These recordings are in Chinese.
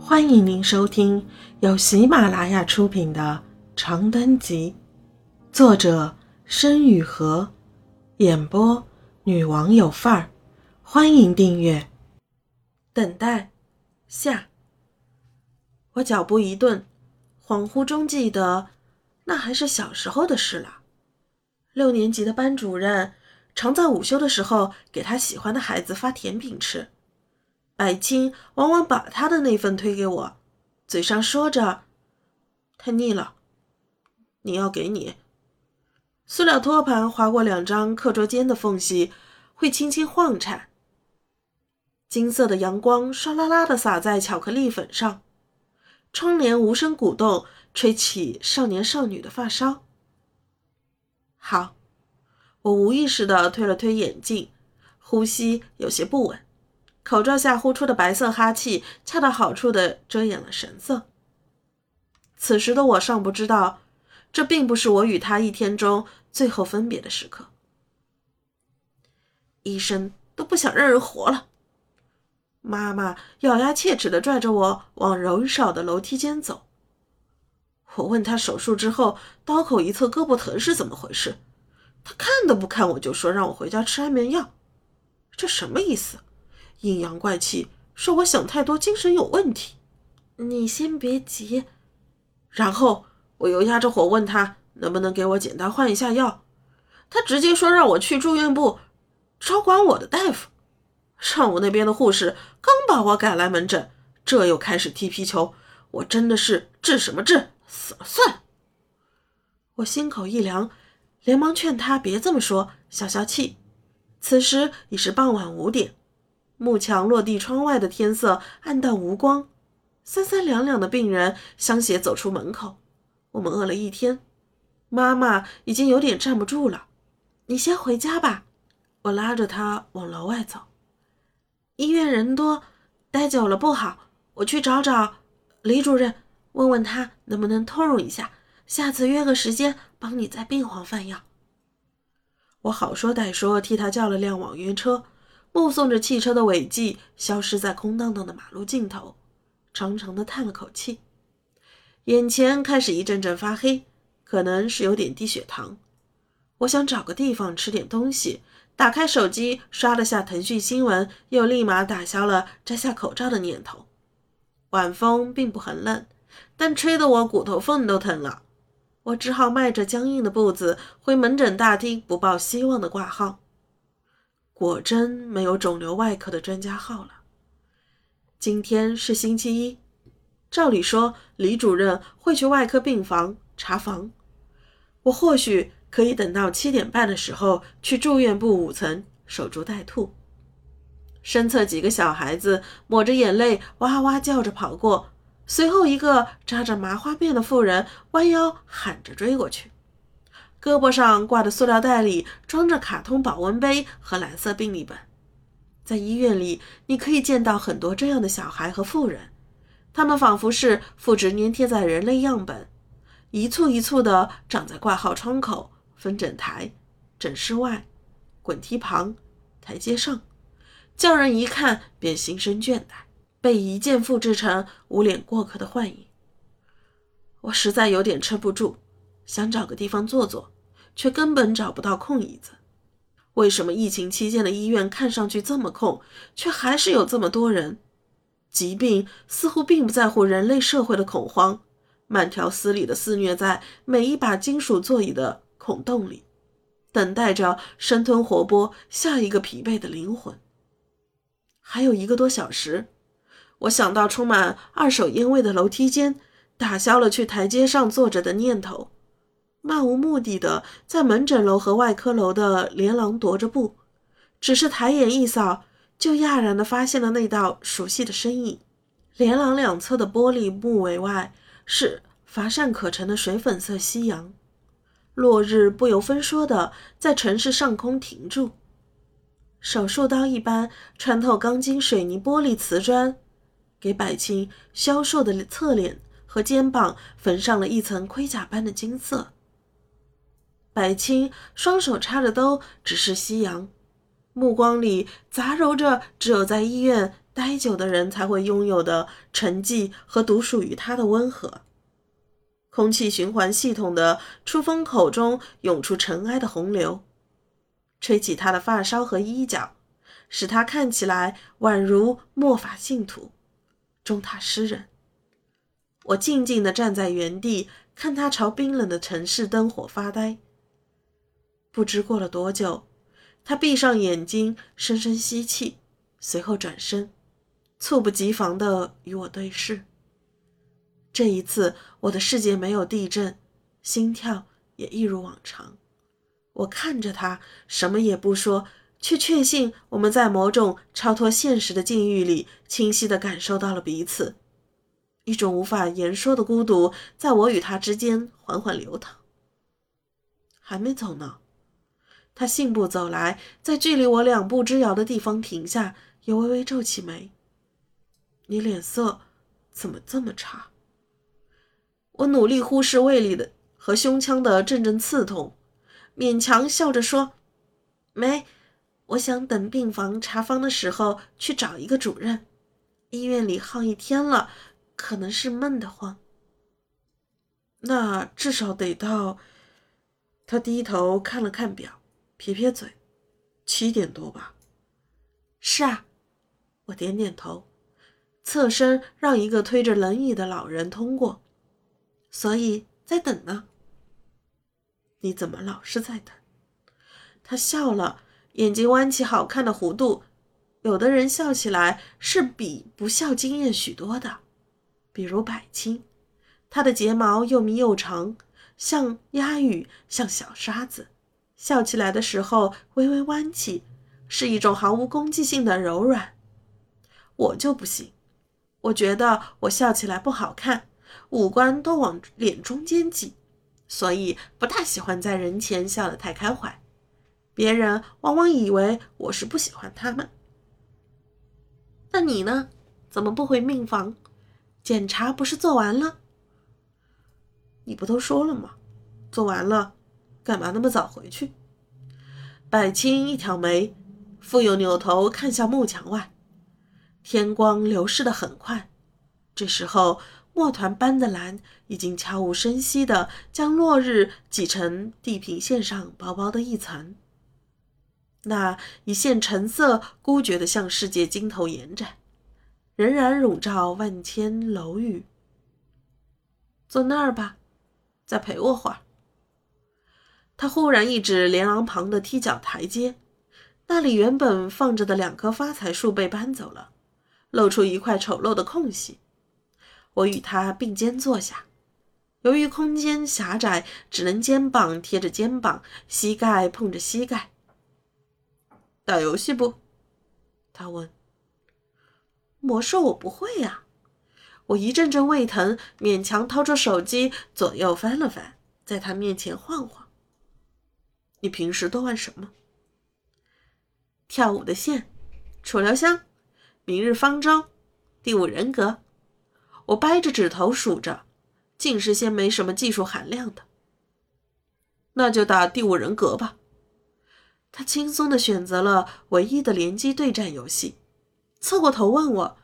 欢迎您收听由喜马拉雅出品的《长灯集》，作者申雨禾，演播女王有范儿。欢迎订阅。等待下，我脚步一顿，恍惚中记得，那还是小时候的事了。六年级的班主任常在午休的时候给他喜欢的孩子发甜品吃。百青往往把他的那份推给我，嘴上说着：“太腻了，你要给你。”塑料托盘划过两张课桌间的缝隙，会轻轻晃颤。金色的阳光唰啦啦的洒在巧克力粉上，窗帘无声鼓动，吹起少年少女的发梢。好，我无意识的推了推眼镜，呼吸有些不稳。口罩下呼出的白色哈气，恰到好处地遮掩了神色。此时的我尚不知道，这并不是我与他一天中最后分别的时刻。医生都不想让人活了。妈妈咬牙切齿地拽着我往人少的楼梯间走。我问他手术之后刀口一侧胳膊疼是怎么回事，他看都不看我就说让我回家吃安眠药，这什么意思？阴阳怪气，说我想太多，精神有问题。你先别急。然后我又压着火问他能不能给我简单换一下药，他直接说让我去住院部招管我的大夫。上午那边的护士刚把我赶来门诊，这又开始踢皮球。我真的是治什么治，死了算。我心口一凉，连忙劝他别这么说，消消气。此时已是傍晚五点。幕墙落地窗外的天色暗淡无光，三三两两的病人相携走出门口。我们饿了一天，妈妈已经有点站不住了。你先回家吧，我拉着她往楼外走。医院人多，待久了不好。我去找找李主任，问问他能不能通融一下，下次约个时间帮你在病房换药。我好说歹说替他叫了辆网约车。目送着汽车的尾迹消失在空荡荡的马路尽头，长长的叹了口气，眼前开始一阵阵发黑，可能是有点低血糖。我想找个地方吃点东西，打开手机刷了下腾讯新闻，又立马打消了摘下口罩的念头。晚风并不很冷，但吹得我骨头缝都疼了。我只好迈着僵硬的步子回门诊大厅，不抱希望的挂号。果真没有肿瘤外科的专家号了。今天是星期一，照理说李主任会去外科病房查房，我或许可以等到七点半的时候去住院部五层守株待兔。身侧几个小孩子抹着眼泪哇哇叫着跑过，随后一个扎着麻花辫的妇人弯腰喊着追过去。胳膊上挂的塑料袋里装着卡通保温杯和蓝色病历本，在医院里，你可以见到很多这样的小孩和妇人，他们仿佛是复制粘贴在人类样本，一簇一簇的长在挂号窗口、分诊台、诊室外、滚梯旁、台阶上，叫人一看便心生倦怠，被一键复制成无脸过客的幻影。我实在有点撑不住。想找个地方坐坐，却根本找不到空椅子。为什么疫情期间的医院看上去这么空，却还是有这么多人？疾病似乎并不在乎人类社会的恐慌，慢条斯理地肆虐在每一把金属座椅的孔洞里，等待着生吞活剥下一个疲惫的灵魂。还有一个多小时，我想到充满二手烟味的楼梯间，打消了去台阶上坐着的念头。漫无目的的在门诊楼和外科楼的连廊踱着步，只是抬眼一扫，就讶然的发现了那道熟悉的身影。连廊两侧的玻璃幕帷外是乏善可陈的水粉色夕阳，落日不由分说的在城市上空停住。手术刀一般穿透钢筋水泥玻璃瓷砖，给百青消瘦的侧脸和肩膀缝上了一层盔甲般的金色。百青双手插着兜，直视夕阳，目光里杂糅着只有在医院待久的人才会拥有的沉寂和独属于他的温和。空气循环系统的出风口中涌出尘埃的洪流，吹起他的发梢和衣角，使他看起来宛如末法信徒、中塔诗人。我静静地站在原地，看他朝冰冷的城市灯火发呆。不知过了多久，他闭上眼睛，深深吸气，随后转身，猝不及防地与我对视。这一次，我的世界没有地震，心跳也一如往常。我看着他，什么也不说，却确信我们在某种超脱现实的境遇里，清晰地感受到了彼此。一种无法言说的孤独，在我与他之间缓缓流淌。还没走呢，他信步走来，在距离我两步之遥的地方停下，又微微皱起眉：“你脸色怎么这么差？”我努力忽视胃里的和胸腔的阵阵刺痛，勉强笑着说：“没，我想等病房查房的时候去找一个主任。医院里耗一天了，可能是闷得慌。那至少得到……”他低头看了看表，撇撇嘴：“七点多吧。”“是啊。”我点点头，侧身让一个推着轮椅的老人通过。所以在等呢。你怎么老是在等？他笑了，眼睛弯起好看的弧度。有的人笑起来是比不笑惊艳许多的，比如百青，他的睫毛又密又长，像鸦羽，像小沙子，笑起来的时候微微弯起，是一种毫无攻击性的柔软。我就不行，我觉得我笑起来不好看。五官都往脸中间挤，所以不大喜欢在人前笑得太开怀。别人往往以为我是不喜欢他们。那你呢？怎么不回病房？检查不是做完了？你不都说了吗？做完了，干嘛那么早回去？百青一挑眉，复又扭头看向幕墙外。天光流逝的很快，这时候。墨团般的蓝已经悄无声息地将落日挤成地平线上薄薄的一层。那一线橙色孤绝地向世界尽头延展，仍然笼罩万千楼宇。坐那儿吧，再陪我会儿。他忽然一指连廊旁的踢脚台阶，那里原本放着的两棵发财树被搬走了，露出一块丑陋的空隙。我与他并肩坐下，由于空间狭窄，只能肩膀贴着肩膀，膝盖碰着膝盖。打游戏不？他问。魔兽我不会呀。我一阵阵胃疼，勉强掏出手机，左右翻了翻，在他面前晃晃。你平时都玩什么？跳舞的线，楚留香，明日方舟，第五人格。我掰着指头数着，竟是些没什么技术含量的。那就打第五人格吧。他轻松的选择了唯一的联机对战游戏，侧过头问我：“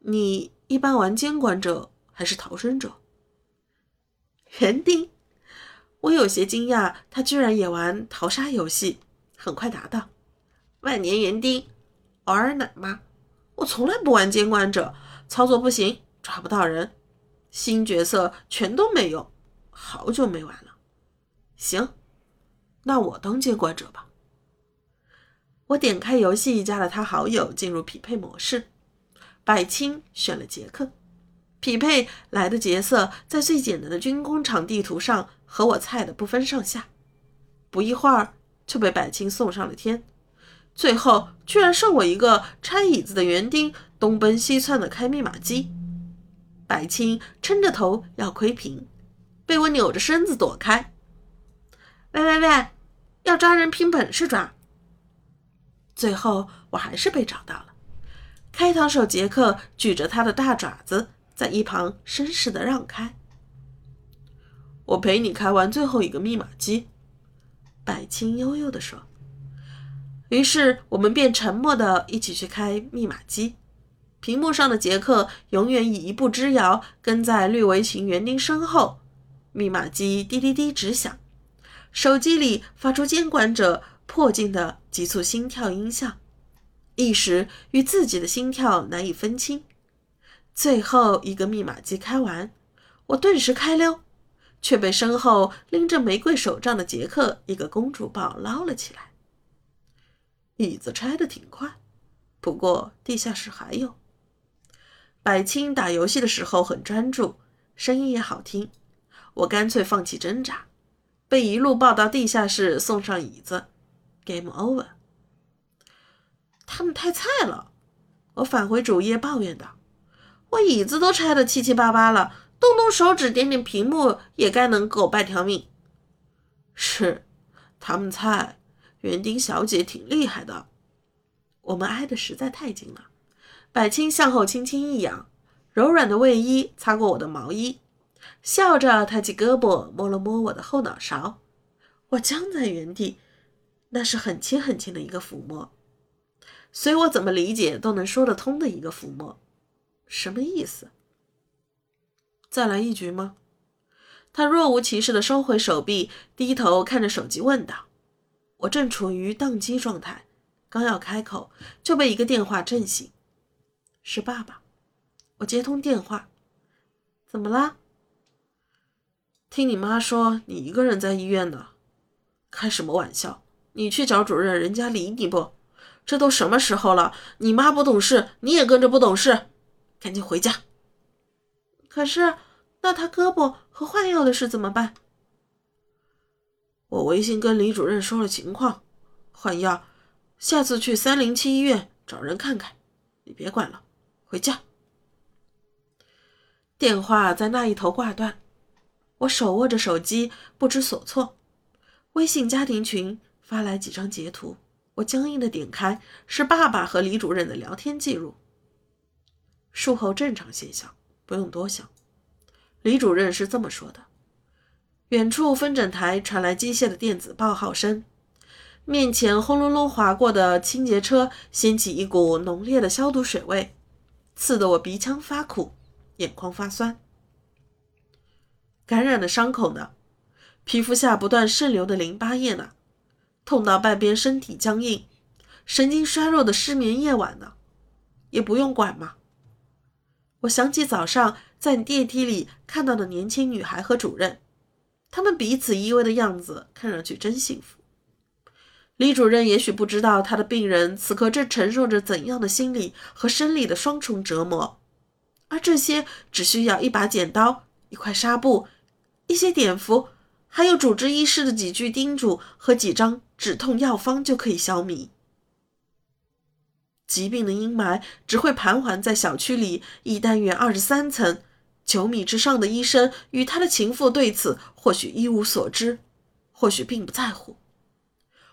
你一般玩监管者还是逃生者？”园丁，我有些惊讶，他居然也玩逃杀游戏。很快答道：“万年园丁，偶尔奶妈。我从来不玩监管者，操作不行。”抓不到人，新角色全都没用，好久没玩了。行，那我当监管者吧。我点开游戏，加了他好友，进入匹配模式。百青选了杰克，匹配来的角色在最简单的军工厂地图上和我菜的不分上下。不一会儿就被百青送上了天，最后居然剩我一个拆椅子的园丁，东奔西窜的开密码机。白青撑着头要窥屏，被我扭着身子躲开。喂喂喂，要抓人凭本事抓。最后我还是被找到了。开膛手杰克举着他的大爪子，在一旁绅士的让开。我陪你开完最后一个密码机。白青悠悠地说。于是我们便沉默的一起去开密码机。屏幕上的杰克永远以一步之遥跟在绿围裙园丁身后，密码机滴滴滴直响，手机里发出监管者迫近的急促心跳音效，一时与自己的心跳难以分清。最后一个密码机开完，我顿时开溜，却被身后拎着玫瑰手杖的杰克一个公主抱捞了起来。椅子拆得挺快，不过地下室还有。百青打游戏的时候很专注，声音也好听。我干脆放弃挣扎，被一路抱到地下室，送上椅子。Game over。他们太菜了，我返回主页抱怨道：“我椅子都拆得七七八八了，动动手指点点屏幕也该能够半条命。”是，他们菜。园丁小姐挺厉害的。我们挨得实在太近了。百青向后轻轻一仰，柔软的卫衣擦过我的毛衣，笑着抬起胳膊摸了摸我的后脑勺。我僵在原地，那是很轻很轻的一个抚摸，随我怎么理解都能说得通的一个抚摸。什么意思？再来一局吗？他若无其事地收回手臂，低头看着手机问道。我正处于宕机状态，刚要开口，就被一个电话震醒。是爸爸，我接通电话，怎么啦？听你妈说你一个人在医院呢，开什么玩笑？你去找主任，人家理你不？这都什么时候了？你妈不懂事，你也跟着不懂事，赶紧回家。可是，那他胳膊和换药的事怎么办？我微信跟李主任说了情况，换药，下次去三零七医院找人看看，你别管了。回家。电话在那一头挂断，我手握着手机，不知所措。微信家庭群发来几张截图，我僵硬的点开，是爸爸和李主任的聊天记录。术后正常现象，不用多想。李主任是这么说的。远处分诊台传来机械的电子报号声，面前轰隆隆划过的清洁车掀起一股浓烈的消毒水味。刺得我鼻腔发苦，眼眶发酸。感染的伤口呢？皮肤下不断渗流的淋巴液呢？痛到半边身体僵硬，神经衰弱的失眠夜晚呢？也不用管吗？我想起早上在电梯里看到的年轻女孩和主任，他们彼此依偎的样子，看上去真幸福。李主任也许不知道他的病人此刻正承受着怎样的心理和生理的双重折磨，而这些只需要一把剪刀、一块纱布、一些碘伏，还有主治医师的几句叮嘱和几张止痛药方就可以消弭。疾病的阴霾只会盘桓在小区里一单元二十三层九米之上的医生与他的情妇对此或许一无所知，或许并不在乎。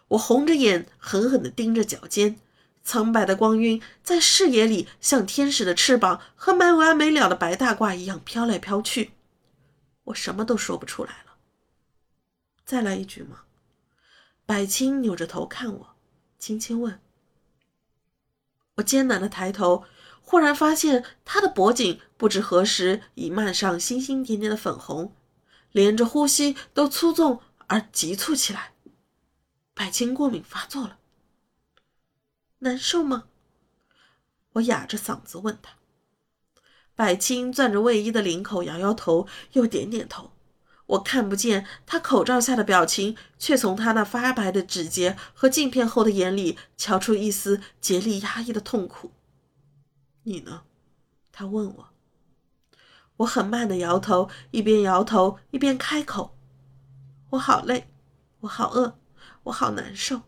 我红着眼，狠狠地盯着脚尖，苍白的光晕在视野里像天使的翅膀和没完没了的白大褂一样飘来飘去。我什么都说不出来了。再来一局吗？百青扭着头看我，轻轻问。我艰难地抬头，忽然发现他的脖颈不知何时已漫上星星点点的粉红，连着呼吸都粗重而急促起来。百青过敏发作了，难受吗？我哑着嗓子问他。百青攥着卫衣的领口，摇摇头，又点点头。我看不见他口罩下的表情，却从他那发白的指节和镜片后的眼里瞧出一丝竭力压抑的痛苦。你呢？他问我。我很慢的摇头，一边摇头一边开口：“我好累，我好饿。”我好难受，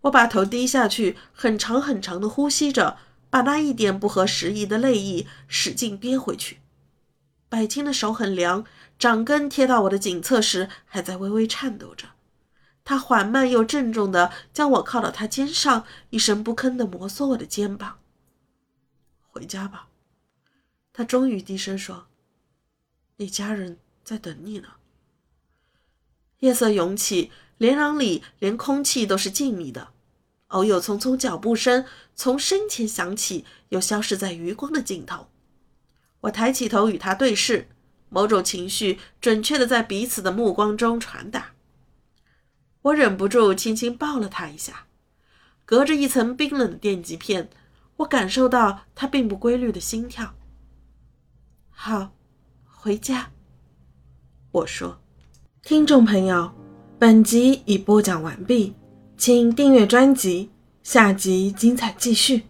我把头低下去，很长很长的呼吸着，把那一点不合时宜的泪意使劲憋回去。百青的手很凉，掌根贴到我的颈侧时还在微微颤抖着。他缓慢又郑重地将我靠到他肩上，一声不吭地摩挲我的肩膀。回家吧，他终于低声说：“你家人在等你呢。”夜色涌起。连廊里连空气都是静谧的，偶有匆匆脚步声从身前响起，又消失在余光的尽头。我抬起头与他对视，某种情绪准确地在彼此的目光中传达。我忍不住轻轻抱了他一下，隔着一层冰冷的电极片，我感受到他并不规律的心跳。好，回家。我说：“听众朋友，本集已播讲完毕，请订阅专辑，下集精彩继续。”